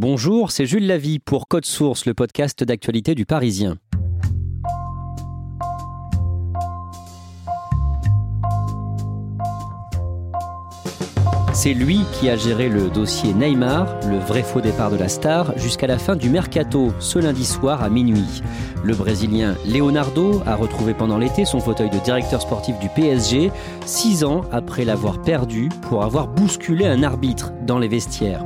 Bonjour, c'est Jules Lavie pour Code Source, le podcast d'actualité du Parisien. C'est lui qui a géré le dossier Neymar, le vrai faux départ de la star, jusqu'à la fin du mercato, ce lundi soir à minuit. Le Brésilien Leonardo a retrouvé pendant l'été son fauteuil de directeur sportif du PSG, six ans après l'avoir perdu pour avoir bousculé un arbitre dans les vestiaires.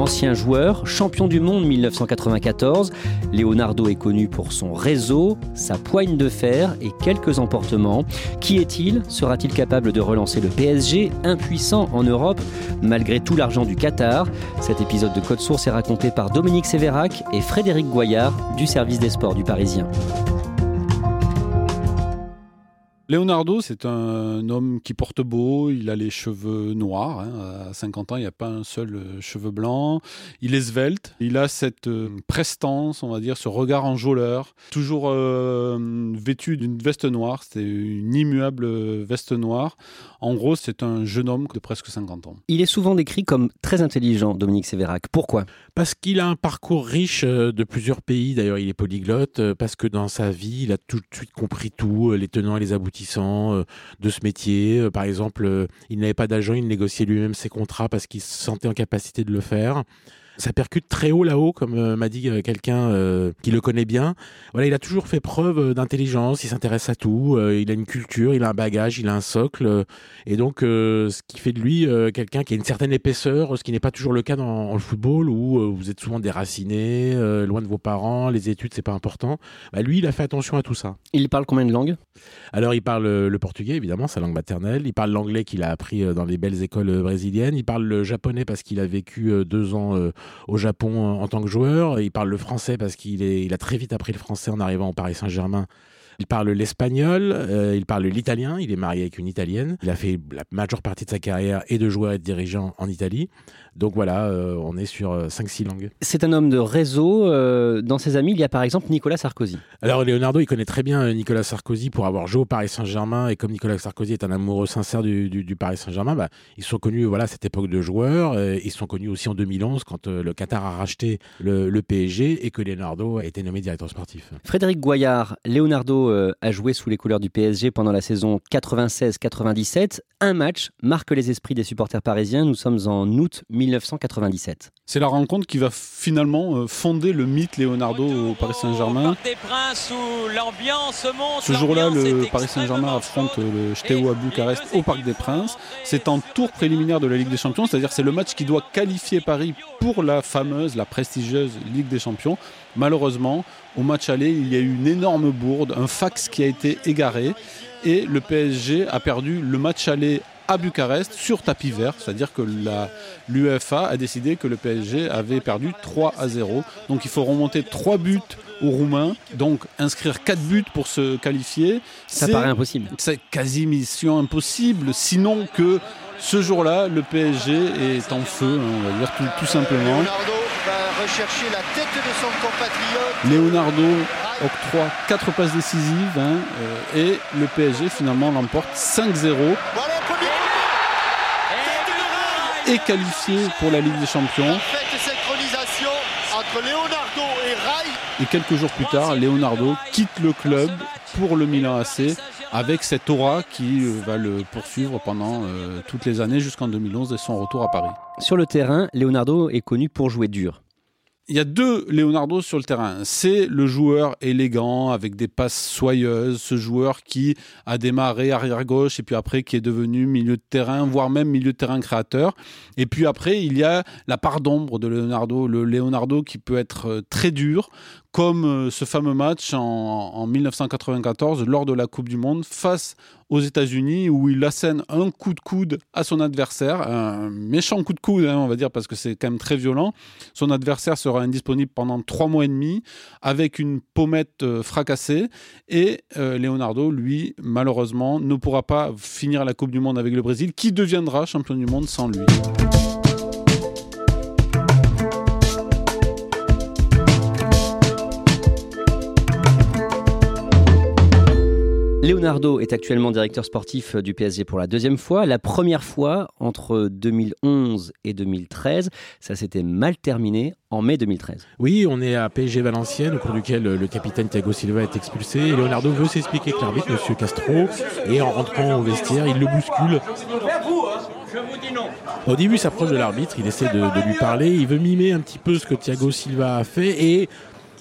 Ancien joueur, champion du monde 1994, Leonardo est connu pour son réseau, sa poigne de fer et quelques emportements. Qui est-il? Sera-t-il capable de relancer le PSG, impuissant en Europe, malgré tout l'argent du Qatar? Cet épisode de Code Source est raconté par Dominique Sévérac et Frédéric Goyard du service des sports du Parisien. Leonardo, c'est un homme qui porte beau, il a les cheveux noirs, hein. à 50 ans, il n'y a pas un seul euh, cheveu blanc, il est svelte, il a cette euh, prestance, on va dire, ce regard enjôleur, toujours euh, vêtu d'une veste noire, c'est une immuable veste noire. En gros, c'est un jeune homme de presque 50 ans. Il est souvent décrit comme très intelligent, Dominique Sévérac. Pourquoi? Parce qu'il a un parcours riche de plusieurs pays, d'ailleurs il est polyglotte, parce que dans sa vie, il a tout de suite compris tout, les tenants et les aboutissants de ce métier. Par exemple, il n'avait pas d'agent, il négociait lui-même ses contrats parce qu'il se sentait en capacité de le faire ça percute très haut là-haut, comme euh, m'a dit euh, quelqu'un euh, qui le connaît bien. Voilà, il a toujours fait preuve d'intelligence, il s'intéresse à tout, il a une culture, il a un bagage, il a un socle, et donc ce qui fait de lui quelqu'un qui a une certaine épaisseur, ce qui n'est pas toujours le cas dans, le football où vous êtes souvent déraciné, loin de vos parents, les études c'est pas important. Bah, lui, il a fait attention à tout ça. Il parle combien de langues? Alors il parle le portugais évidemment, sa langue maternelle. Il parle l'anglais qu'il a appris dans les belles écoles brésiliennes. Il parle le japonais parce qu'il a vécu deux ans au Japon en tant que joueur. Il parle le français parce qu'il il a très vite appris le français en arrivant au Paris Saint-Germain. Il parle l'espagnol, euh, il parle l'italien, il est marié avec une italienne. Il a fait la majeure partie de sa carrière et de joueur et de dirigeant en Italie. Donc voilà, euh, on est sur 5-6 euh, langues. C'est un homme de réseau. dans ses amis, il y a par exemple Nicolas Sarkozy. Alors Leonardo, il connaît très bien Nicolas Sarkozy pour avoir joué au Paris Saint-Germain. Et comme Nicolas Sarkozy est un amoureux sincère du, Paris Saint-Germain, bah, ils sont connus voilà, à cette époque de joueurs. ils sont connus aussi en 2011 quand le Qatar a racheté le, le, PSG et que Leonardo a été nommé directeur sportif. Frédéric Goyard, Leonardo euh, a joué sous les couleurs du PSG pendant la saison 96-97. Un match marque les esprits des supporters parisiens. Nous sommes en août 1997. C'est la rencontre qui va finalement euh, fonder le mythe Leonardo au Paris Saint-Germain. Ce jour-là, le Paris Saint-Germain affronte le Steaua Bucarest au Parc des Princes. C'est en tour préliminaire de la Ligue des Champions, c'est-à-dire c'est le match qui doit qualifier Paris pour la fameuse, la prestigieuse Ligue des Champions. Malheureusement, au match aller, il y a eu une énorme bourde, un fax qui a été égaré et le PSG a perdu le match aller à Bucarest sur tapis vert, c'est-à-dire que l'UEFA a décidé que le PSG avait perdu 3 à 0. Donc il faut remonter 3 buts aux Roumains, donc inscrire 4 buts pour se qualifier. Ça paraît impossible. C'est quasi mission impossible, sinon que ce jour-là, le PSG est en feu, hein, on va dire tout, simplement. Leonardo va rechercher la tête de son compatriote. Leonardo octroie 4 passes décisives hein, euh, et le PSG finalement l'emporte 5-0. Et qualifié pour la Ligue des Champions. Et quelques jours plus tard, Leonardo quitte le club pour le Milan AC avec cette aura qui va le poursuivre pendant toutes les années jusqu'en 2011 et son retour à Paris. Sur le terrain, Leonardo est connu pour jouer dur il y a deux Leonardo sur le terrain. C'est le joueur élégant avec des passes soyeuses, ce joueur qui a démarré arrière gauche et puis après qui est devenu milieu de terrain, voire même milieu de terrain créateur. Et puis après, il y a la part d'ombre de Leonardo, le Leonardo qui peut être euh, très dur, comme euh, ce fameux match en, 1994 lors de la Coupe du Monde face aux États-Unis où il assène un coup de coude à son adversaire, un méchant coup de coude, hein, on va dire, parce que c'est quand même très violent. Son adversaire sera indisponible pendant trois mois et demi avec une pommette euh, fracassée et euh, Leonardo, lui, malheureusement, ne pourra pas finir la Coupe du Monde avec le Brésil, qui deviendra champion du monde sans lui. Leonardo est actuellement directeur sportif du PSG pour la deuxième fois. La première fois, entre 2011 et 2013, ça s'était mal terminé en mai 2013. Oui, on est à PSG Valenciennes, au cours duquel le capitaine Thiago Silva est expulsé. Leonardo veut s'expliquer avec l'arbitre, M. Castro, et en rentrant au vestiaire, il le bouscule. Au début, il s'approche de l'arbitre, il essaie de, de lui parler, il veut mimer un petit peu ce que Thiago Silva a fait, et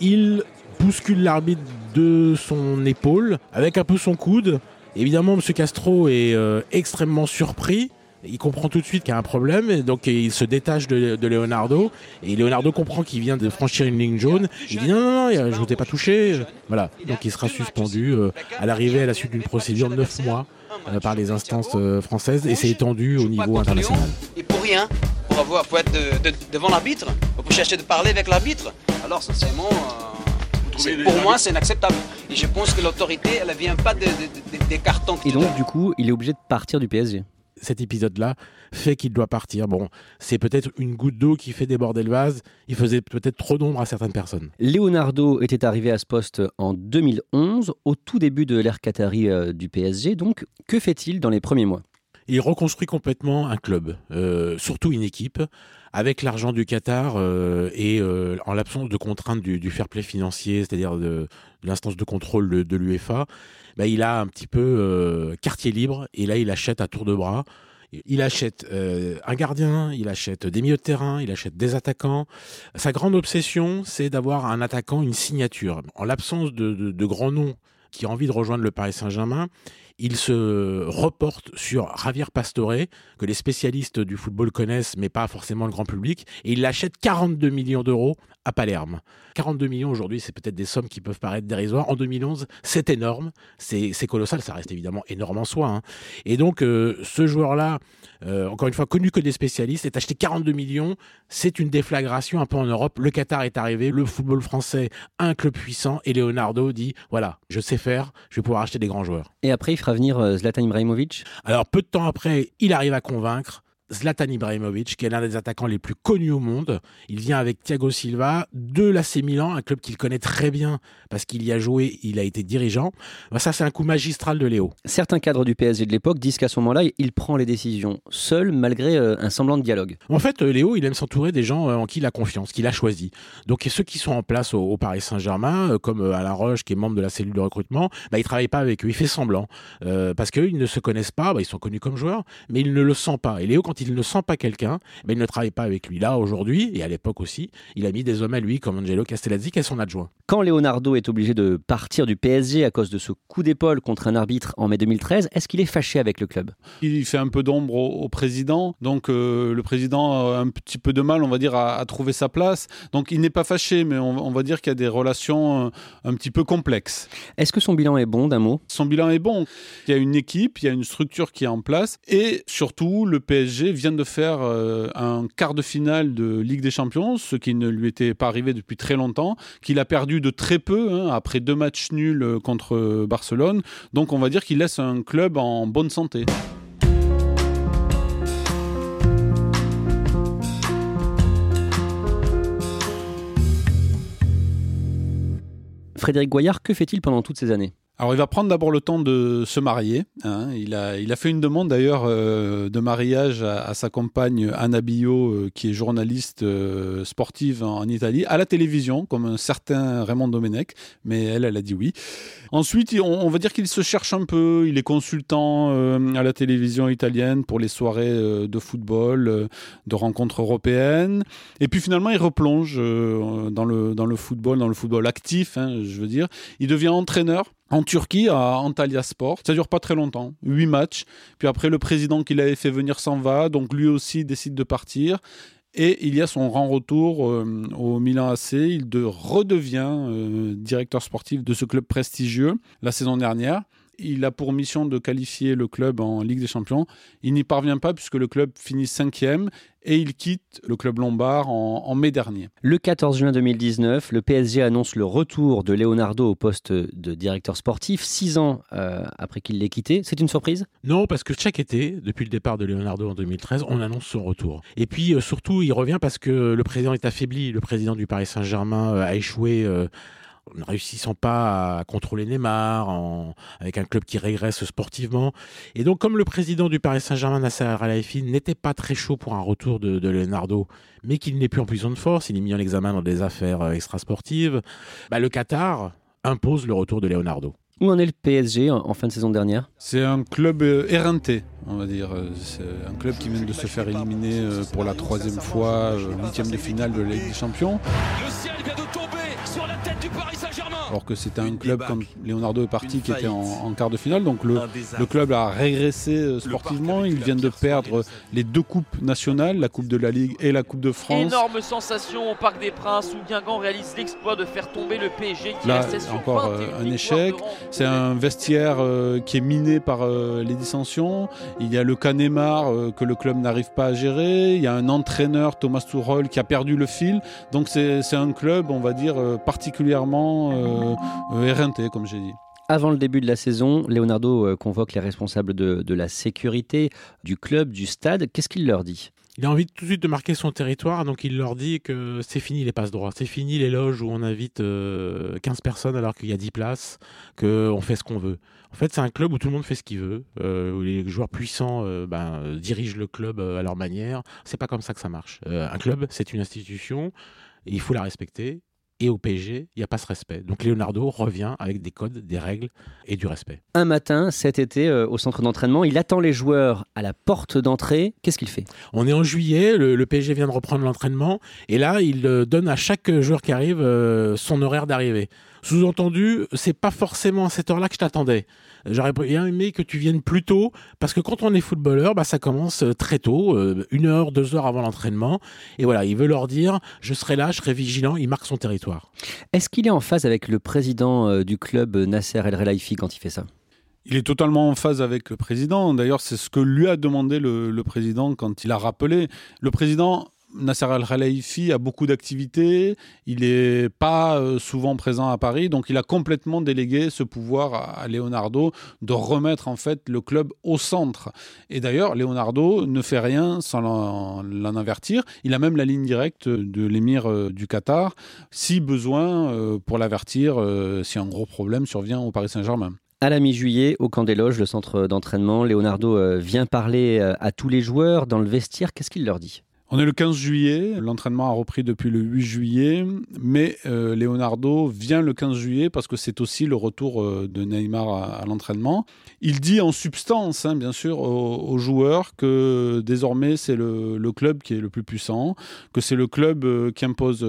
il bouscule l'arbitre de son épaule avec un peu son coude. Évidemment, M. Castro est euh, extrêmement surpris. Il comprend tout de suite qu'il y a un problème, donc il se détache de, Leonardo. Et Leonardo comprend qu'il vient de franchir une ligne jaune. Il dit non, non, non, je vous ai pas touché. Voilà. Donc il sera suspendu euh, à l'arrivée à la suite d'une procédure de 9 mois euh, par les instances françaises et c'est étendu au niveau international. Et pour rien, pour avoir, pour être devant l'arbitre, pour chercher de parler avec l'arbitre. Alors sincèrement. Pour moi, c'est inacceptable. Et je pense que l'autorité, elle ne vient pas des cartons. Et donc, du coup, il est obligé de partir du PSG cet épisode-là fait qu'il doit partir. Bon, c'est peut-être une goutte d'eau qui fait déborder le vase. Il faisait peut-être trop d'ombre à certaines personnes. Leonardo était arrivé à ce poste en 2011, au tout début de l'ère Qatari euh, du PSG. Donc, que fait-il dans les premiers mois? Il reconstruit complètement un club, euh, surtout une équipe, avec l'argent du Qatar euh, et euh, en l'absence de contraintes du, fair play financier, c'est-à-dire de, l'instance de contrôle de, l'UEFA, bah, il a un petit peu quartier libre et là il achète à tour de bras. Il achète un gardien, il achète des milieux de terrain, il achète des attaquants. Sa grande obsession, c'est d'avoir un attaquant, une signature. En l'absence de, de grands noms qui ont envie de rejoindre le Paris Saint-Germain, il se reporte sur Javier Pastore, que les spécialistes du football connaissent, mais pas forcément le grand public, et il l'achète 42 millions d'euros à Palerme. 42 millions aujourd'hui, c'est peut-être des sommes qui peuvent paraître dérisoires. En 2011, c'est énorme, c'est colossal, ça reste évidemment énorme en soi. Hein. Et donc, euh, ce joueur-là, encore une fois, connu que des spécialistes, est acheté 42 millions. C'est une déflagration un peu en Europe. Le Qatar est arrivé, le football français, un club puissant, et Leonardo dit voilà, je sais faire, je vais pouvoir acheter des grands joueurs. Et après, il fera venir euh, Zlatan Ibrahimovic? Alors, peu de temps après, il arrive à convaincre. Zlatan Ibrahimovic, qui est l'un des attaquants les plus connus au monde. Il vient avec Thiago Silva de l'AC Milan, un club qu'il connaît très bien parce qu'il y a joué, il a été dirigeant. Bah, ça, c'est un coup magistral de Léo. Certains cadres du PSG de l'époque disent qu'à ce moment-là, il prend les décisions seul, malgré euh, un semblant de dialogue. En fait, euh, Léo, il aime s'entourer des gens euh, en qui il a confiance, qu'il a choisi. Donc, ceux qui sont en place au, Paris Saint-Germain, comme Alain Roche, qui est membre de la cellule de recrutement, bah, il travaille pas avec eux, il fait semblant. parce qu'ils ne se connaissent pas, bah, ils sont connus comme joueurs, mais il ne le sent pas. Et Léo, quand il ne sent pas quelqu'un, mais il ne travaille pas avec lui. Là, aujourd'hui, et à l'époque aussi, il a mis des hommes à lui, comme Angelo Castellazzi, qui est son adjoint. Quand Leonardo est obligé de partir du PSG à cause de ce coup d'épaule contre un arbitre en mai 2013, est-ce qu'il est fâché avec le club? Il fait un peu d'ombre au, président, donc euh, le président a un petit peu de mal, on va dire, à, trouver sa place. Donc il n'est pas fâché, mais on, va dire qu'il y a des relations euh, un petit peu complexes. Est-ce que son bilan est bon, d'un mot? Son bilan est bon. Il y a une équipe, il y a une structure qui est en place, et surtout, le PSG vient de faire euh, un quart de finale de Ligue des Champions, ce qui ne lui était pas arrivé depuis très longtemps, qu'il a perdu de très peu, hein, après deux matchs nuls euh, contre Barcelone. Donc on va dire qu'il laisse un club en bonne santé. Frédéric Goyard, que fait-il pendant toutes ces années? Alors il va prendre d'abord le temps de se marier. Hein. Il, a, fait une demande d'ailleurs euh, de mariage à, sa compagne Anna Bio, euh, qui est journaliste euh, sportive en, Italie, à la télévision, comme un certain Raymond Domenech, mais elle, elle a dit oui. Ensuite, on, va dire qu'il se cherche un peu. Il est consultant à la télévision italienne pour les soirées de football, de rencontres européennes. Et puis finalement, il replonge dans, le, dans le football, dans le football actif, hein, je veux dire. Il devient entraîneur en Turquie à Antalya Sport. Ça dure pas très longtemps, huit matchs. Puis après, le président qui l'avait fait venir s'en va, donc lui aussi décide de partir. Et il y a son grand retour euh, au Milan AC. Il de, redevient euh, directeur sportif de ce club prestigieux la saison dernière il a pour mission de qualifier le club en Ligue des Champions. Il n'y parvient pas puisque le club finit cinquième et il quitte le club lombard en, mai dernier. Le 14 juin 2019, le PSG annonce le retour de Leonardo au poste de directeur sportif, six ans euh, après qu'il l'ait quitté. C'est une surprise? Non, parce que chaque été, depuis le départ de Leonardo en 2013, on annonce son retour. Et puis euh, surtout, il revient parce que le président est affaibli. Le président du Paris Saint-Germain euh, a échoué ne réussissant pas à contrôler Neymar, en, avec un club qui régresse sportivement. Et donc, comme le président du Paris Saint-Germain, Nasser Al-Khelaifi, n'était pas très chaud pour un retour de, Leonardo, mais qu'il n'est plus en puissance de force, il est mis en examen dans des affaires euh, extrasportives, bah, le Qatar impose le retour de Leonardo. Où en est le PSG en, fin de saison dernière? C'est un club euh, éreinté, on va dire. Euh, c'est un club qui vient de se faire éliminer pour la troisième fois, huitième de finale de la Ligue des Champions. Le ciel vient de tomber sur la tête du Paris alors que c'était un club comme Leonardo est parti qui était en, quart de finale. Donc le, le club a régressé euh, sportivement. Ils viennent de perdre les deux coupes nationales, la Coupe de la Ligue et la Coupe de France. Énorme sensation au Parc des Princes où Guingamp réalise l'exploit de faire tomber le PSG qui Là, encore euh, un échec. C'est un vestiaire euh, qui est miné par les dissensions. Il y a le Canemar que le club n'arrive pas à gérer. Il y a un entraîneur, Thomas Tuchel, qui a perdu le fil. Donc c'est un club, on va dire, particulièrement euh, comme j'ai dit. Avant le début de la saison, Leonardo euh, convoque les responsables de, la sécurité du club, du stade. Qu'est-ce qu'il leur dit? Il a envie tout de suite de marquer son territoire, donc il leur dit que c'est fini les passes droits, c'est fini les loges où on invite 15 euh, personnes alors qu'il y a 10 places, qu'on fait ce qu'on veut. En fait, c'est un club où tout le monde fait ce qu'il veut, où les joueurs puissants ben, dirigent le club à leur manière. C'est pas comme ça que ça marche. un club, c'est une institution, et il faut la respecter et au PSG, il n'y a pas ce respect. Donc Leonardo revient avec des codes, des règles et du respect. Un matin, cet été, euh, au centre d'entraînement, il attend les joueurs à la porte d'entrée. Qu'est-ce qu'il fait? On est en juillet, le, PSG vient de reprendre l'entraînement, et là, il euh, donne à chaque joueur qui arrive euh, son horaire d'arrivée. Sous-entendu, c'est pas forcément à cette heure-là que je t'attendais. J'aurais bien aimé que tu viennes plus tôt, parce que quand on est footballeur, bah, ça commence euh, très tôt, euh, une heure, deux heures avant l'entraînement. Et voilà, il veut leur dire, je serai là, je serai vigilant, il marque son territoire. Est-ce qu'il est en phase avec le président euh, du club, Nasser El Relaifi, quand il fait ça? Il est totalement en phase avec le président. D'ailleurs, c'est ce que lui a demandé le, président quand il a rappelé. Le président Nasser Al-Khelaifi a beaucoup d'activités, il n'est pas euh, souvent présent à Paris, donc il a complètement délégué ce pouvoir à Leonardo de remettre en fait le club au centre. Et d'ailleurs, Leonardo ne fait rien sans l'en avertir. Il a même la ligne directe de l'émir euh, du Qatar, si besoin, euh, pour l'avertir si un gros problème survient au Paris Saint-Germain. À la mi-juillet, au camp des loges, le centre d'entraînement, Leonardo vient parler à tous les joueurs dans le vestiaire. Qu'est-ce qu'il leur dit? On est le 15 juillet, l'entraînement a repris depuis le 8 juillet, mais euh, Leonardo vient le 15 juillet parce que c'est aussi le retour euh, de Neymar à, l'entraînement. Il dit en substance, hein, bien sûr, aux, joueurs que désormais c'est le, club qui est le plus puissant, que c'est le club euh, qui impose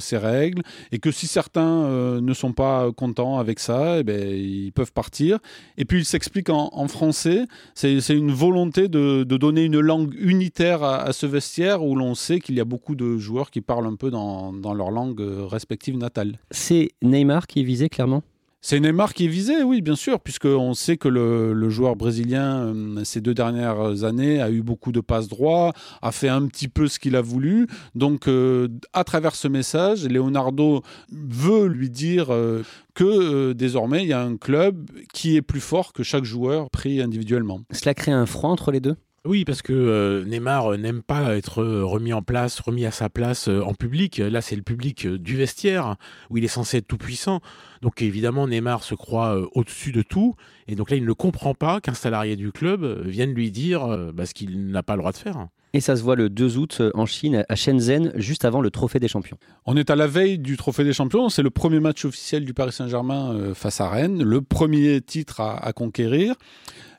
ses règles, et que si certains ne sont pas contents avec ça, eh ben, ils peuvent partir. Et puis il s'explique en, français, c'est une volonté de, donner une langue unitaire à, à ce vestiaire où l'on sait qu'il y a beaucoup de joueurs qui parlent un peu dans, leur langue euh, respective natale. C'est Neymar qui est visé clairement? C'est Neymar qui est visé, oui, bien sûr, puisqu'on sait que le, joueur brésilien, euh, ces deux dernières années, a eu beaucoup de passes droits, a fait un petit peu ce qu'il a voulu. Donc, euh, à travers ce message, Leonardo veut lui dire que désormais, il y a un club qui est plus fort que chaque joueur pris individuellement. Cela crée un froid entre les deux? Oui, parce que euh, Neymar euh, n'aime pas être euh, remis en place, remis à sa place en public. Là, c'est le public du vestiaire où il est censé être tout puissant. Donc évidemment, Neymar se croit au-dessus de tout. Et donc là, il ne comprend pas qu'un salarié du club vienne lui dire bah, ce qu'il n'a pas le droit de faire. Et ça se voit le 2 août en Chine, à Shenzhen, juste avant le Trophée des Champions. On est à la veille du Trophée des Champions. C'est le premier match officiel du Paris Saint-Germain face à Rennes, le premier titre à, conquérir.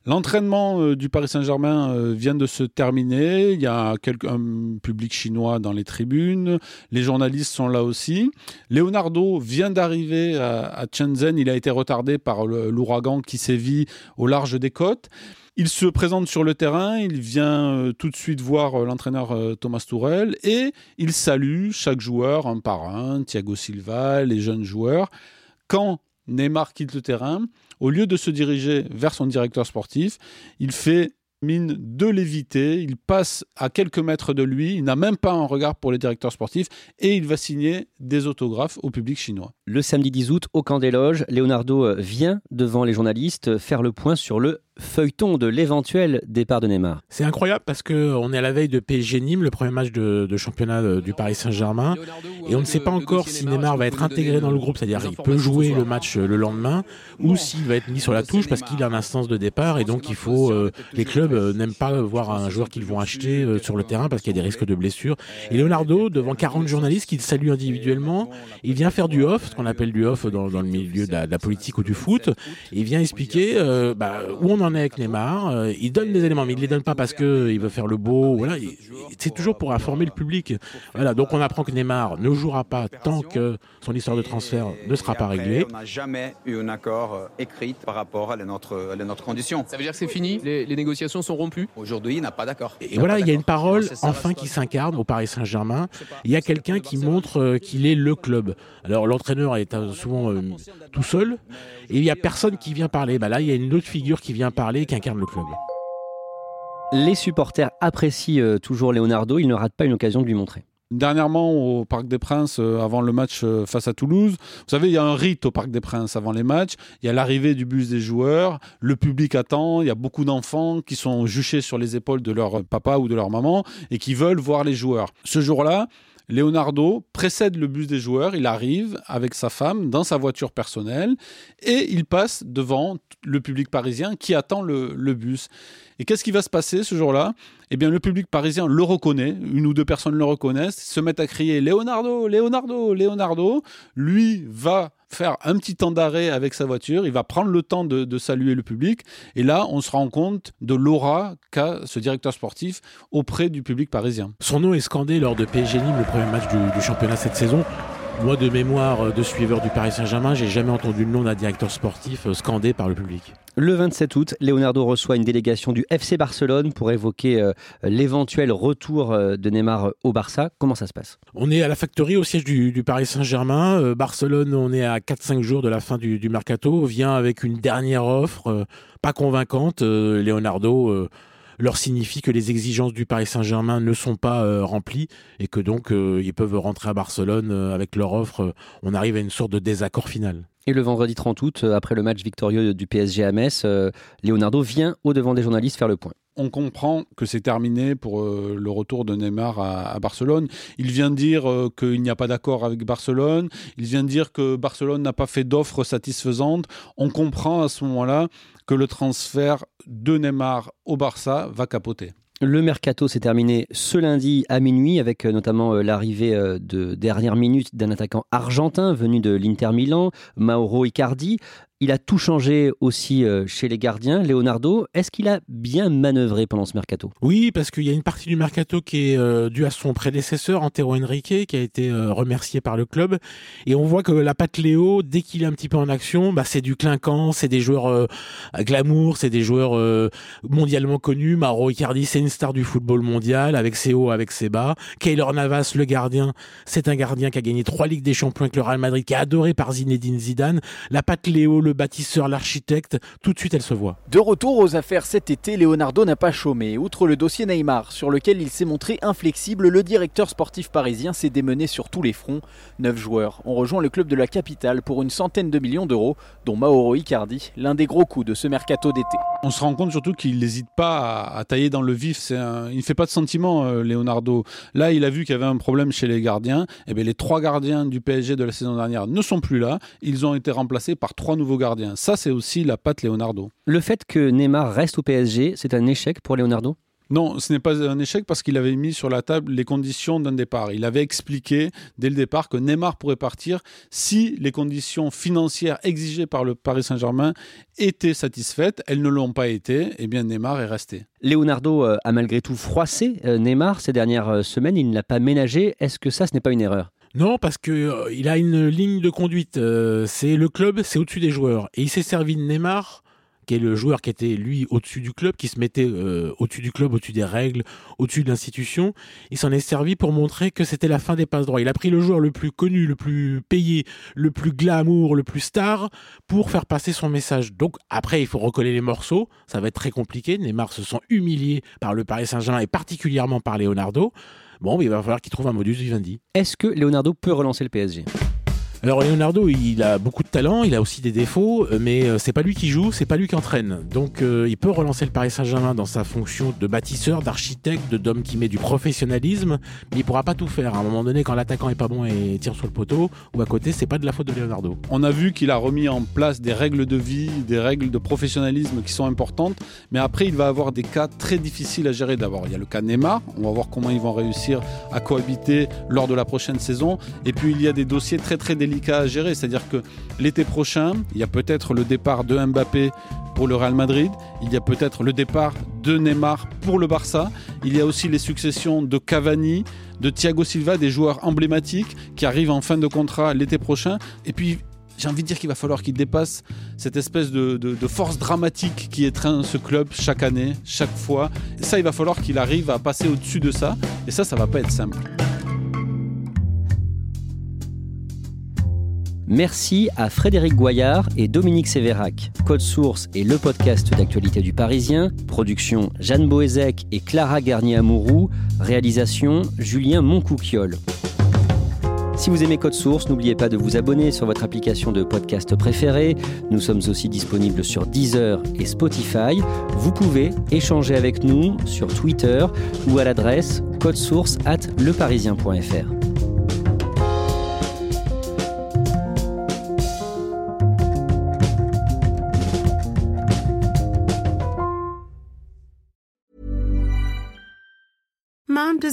L'entraînement euh, du Paris Saint-Germain euh, vient de se terminer. Il y a un public chinois dans les tribunes. Les journalistes sont là aussi. Leonardo vient d'arriver à, Shenzhen. Il a été retardé par l'ouragan qui sévit au large des côtes. Il se présente sur le terrain, il vient euh, tout de suite voir l'entraîneur Thomas Tourel et il salue chaque joueur un par un, Thiago Silva, les jeunes joueurs. Quand Neymar quitte le terrain, au lieu de se diriger vers son directeur sportif, il fait mine de l'éviter, il passe à quelques mètres de lui, il n'a même pas un regard pour les directeurs sportifs et il va signer des autographes au public chinois. Le samedi 10 août, au camp des loges, Leonardo vient devant les journalistes faire le point sur le feuilleton de l'éventuel départ de Neymar. C'est incroyable parce que on est à la veille de PSG Nîmes, le premier match de, championnat du Paris Saint-Germain, et on ne sait pas encore si Neymar va être intégré dans le groupe, c'est-à-dire il peut jouer le match le lendemain, ou s'il va être mis sur la touche parce qu'il a une instance de départ et donc il faut euh, les clubs euh, n'aiment pas voir un joueur qu'ils vont acheter euh, sur le terrain parce qu'il y a des risques de blessure. Et Leonardo, devant 40 journalistes qui le saluent individuellement, il vient faire du off, ce qu'on appelle du off dans, le milieu de la, politique ou du foot, il vient expliquer bah, où on en est avec Neymar. Euh, il donne des éléments, mais il les donne pas parce que il veut faire le beau. Voilà, c'est toujours pour informer le public. Voilà, donc on apprend que Neymar ne jouera pas tant que son histoire de transfert ne sera pas réglée. On n'a jamais eu un accord euh, écrit par rapport à notre, notre condition. Ça veut dire que c'est fini? Les, négociations sont rompues? Aujourd'hui, il n'a pas d'accord. Et, voilà, il y a une parole enfin qui s'incarne au Paris Saint-Germain. Il y a quelqu'un qui montre euh, qu'il est le club. Alors l'entraîneur est souvent tout seul et il y a personne qui vient parler. Bah là, il y a une autre figure qui vient parler qui incarne le club. Les supporters apprécient euh, toujours Leonardo, ils ne ratent pas une occasion de lui montrer. Dernièrement, au Parc des Princes, euh, avant le match euh, face à Toulouse, vous savez, il y a un rite au Parc des Princes avant les matchs. Il y a l'arrivée du bus des joueurs, le public attend, il y a beaucoup d'enfants qui sont juchés sur les épaules de leur papa ou de leur maman et qui veulent voir les joueurs. Ce jour-là, Leonardo précède le bus des joueurs, il arrive avec sa femme dans sa voiture personnelle et il passe devant le public parisien qui attend le, bus. Et qu'est-ce qui va se passer ce jour-là? Eh bien, le public parisien le reconnaît, une ou deux personnes le reconnaissent, se mettent à crier Leonardo, Leonardo, Leonardo. Lui va faire un petit temps d'arrêt avec sa voiture, il va prendre le temps de, saluer le public, et là, on se rend compte de l'aura qu'a ce directeur sportif auprès du public parisien. Son nom est scandé lors de PSG Nîmes, le premier match du, du championnat cette saison. Moi, de mémoire de suiveur du Paris Saint-Germain, j'ai jamais entendu le nom d'un directeur sportif euh, scandé par le public. Le 27 août, Leonardo reçoit une délégation du FC Barcelone pour évoquer euh, l'éventuel retour euh, de Neymar au Barça. Comment ça se passe? On est à la factory au siège du, Paris Saint-Germain. Barcelone, on est à 4-5 jours de la fin du, du mercato, vient avec une dernière offre, pas convaincante. Leonardo leur signifie que les exigences du Paris Saint-Germain ne sont pas euh, remplies et que donc euh, ils peuvent rentrer à Barcelone euh, avec leur offre. on arrive à une sorte de désaccord final. Et le vendredi 30 août, après le match victorieux du PSG à Metz, Leonardo vient au devant des journalistes faire le point on comprend que c'est terminé pour le retour de Neymar à, Barcelone. Il vient dire qu'il n'y a pas d'accord avec Barcelone. Il vient dire que Barcelone n'a pas fait d'offre satisfaisante. On comprend à ce moment-là que le transfert de Neymar au Barça va capoter. Le mercato s'est terminé ce lundi à minuit avec euh, notamment euh, l'arrivée euh, de dernière minute d'un attaquant argentin venu de l'Inter Milan, Mauro Icardi. Il a tout changé aussi euh, chez les gardiens. Leonardo, est-ce qu'il a bien manœuvré pendant ce mercato? Oui, parce qu'il y a une partie du mercato qui est euh, due à son prédécesseur, Antero Henrique, qui a été euh, remercié par le club. Et on voit que la patte Léo, dès qu'il est un petit peu en action, bah, c'est du clinquant, c'est des joueurs glamour, c'est des joueurs mondialement connus. Mauro Icardi, c'est une star du football mondial, avec ses hauts, avec ses bas. Keylor Navas, le gardien, c'est un gardien qui a gagné trois Ligues des Champions avec le Real Madrid, qui est adoré par Zinedine Zidane. La patte Léo, le bâtisseur, l'architecte, tout de suite elle se voit. De retour aux affaires cet été, Leonardo n'a pas chômé. Outre le dossier Neymar, sur lequel il s'est montré inflexible, le directeur sportif parisien s'est démené sur tous les fronts. Neuf joueurs ont rejoint le club de la capitale pour une centaine de millions d'euros, dont Mauro Icardi, l'un des gros coups de ce mercato d'été. On se rend compte surtout qu'il n'hésite pas à, tailler dans le vif. Il ne fait pas de sentiment, euh, Leonardo. Là, il a vu qu'il y avait un problème chez les gardiens. Et eh bien, les trois gardiens du PSG de la saison dernière ne sont plus là. Ils ont été remplacés par trois nouveaux gardiens. Ça, c'est aussi la patte Leonardo. Le fait que Neymar reste au PSG, c'est un échec pour Leonardo? Non, ce n'est pas un échec parce qu'il avait mis sur la table les conditions d'un départ. Il avait expliqué dès le départ que Neymar pourrait partir si les conditions financières exigées par le Paris Saint-Germain étaient satisfaites. Elles ne l'ont pas été. Et eh bien, Neymar est resté. Leonardo euh, a malgré tout froissé euh, Neymar ces dernières euh, semaines. Il ne l'a pas ménagé. Est-ce que ça, ce n'est pas une erreur? Non, parce que il a une ligne de conduite. c'est le club, c'est au-dessus des joueurs. Et il s'est servi de Neymar qui est le joueur qui était lui au-dessus du club, qui se mettait euh, au-dessus du club, au-dessus des règles, au-dessus de l'institution. Il s'en est servi pour montrer que c'était la fin des passes droits. Il a pris le joueur le plus connu, le plus payé, le plus glamour, le plus star pour faire passer son message. Donc après, il faut recoller les morceaux. Ça va être très compliqué. Neymar se sent humilié par le Paris Saint-Germain et particulièrement par Leonardo. Bon, il va falloir qu'il trouve un modus vivendi. Est-ce que Leonardo peut relancer le PSG alors Leonardo, il a beaucoup de talent, il a aussi des défauts, euh, mais euh, c'est pas lui qui joue, c'est pas lui qui entraîne. Donc euh, il peut relancer le Paris Saint-Germain dans sa fonction de bâtisseur, d'architecte, d'homme qui met du professionnalisme, mais il pourra pas tout faire. À un moment donné, quand l'attaquant est pas bon et tire sur le poteau ou à côté, c'est pas de la faute de Leonardo. On a vu qu'il a remis en place des règles de vie, des règles de professionnalisme qui sont importantes, mais après il va avoir des cas très difficiles à gérer. D'abord, il y a le cas Neymar, on va voir comment ils vont réussir à cohabiter lors de la prochaine saison, et puis il y a des dossiers très très délicats à gérer. C'est-à-dire que l'été prochain, il y a peut-être le départ de Mbappé pour le Real Madrid, il y a peut-être le départ de Neymar pour le Barça, il y a aussi les successions de Cavani, de Thiago Silva, des joueurs emblématiques qui arrivent en fin de contrat l'été prochain. Et puis, j'ai envie de dire qu'il va falloir qu'il dépasse cette espèce de, de, force dramatique qui étreint ce club chaque année, chaque fois. Et ça, il va falloir qu'il arrive à passer au-dessus de ça. Et ça, ça va pas être simple. Merci à Frédéric Goyard et Dominique Sévérac. Code Source est le podcast d'actualité du Parisien. Production Jeanne Boézek et Clara Garnier-Amouroux. Réalisation Julien Moncouquiole. Si vous aimez Code Source, n'oubliez pas de vous abonner sur votre application de podcast préférée. Nous sommes aussi disponibles sur Deezer et Spotify. Vous pouvez échanger avec nous sur Twitter ou à l'adresse codesource at leparisien.fr.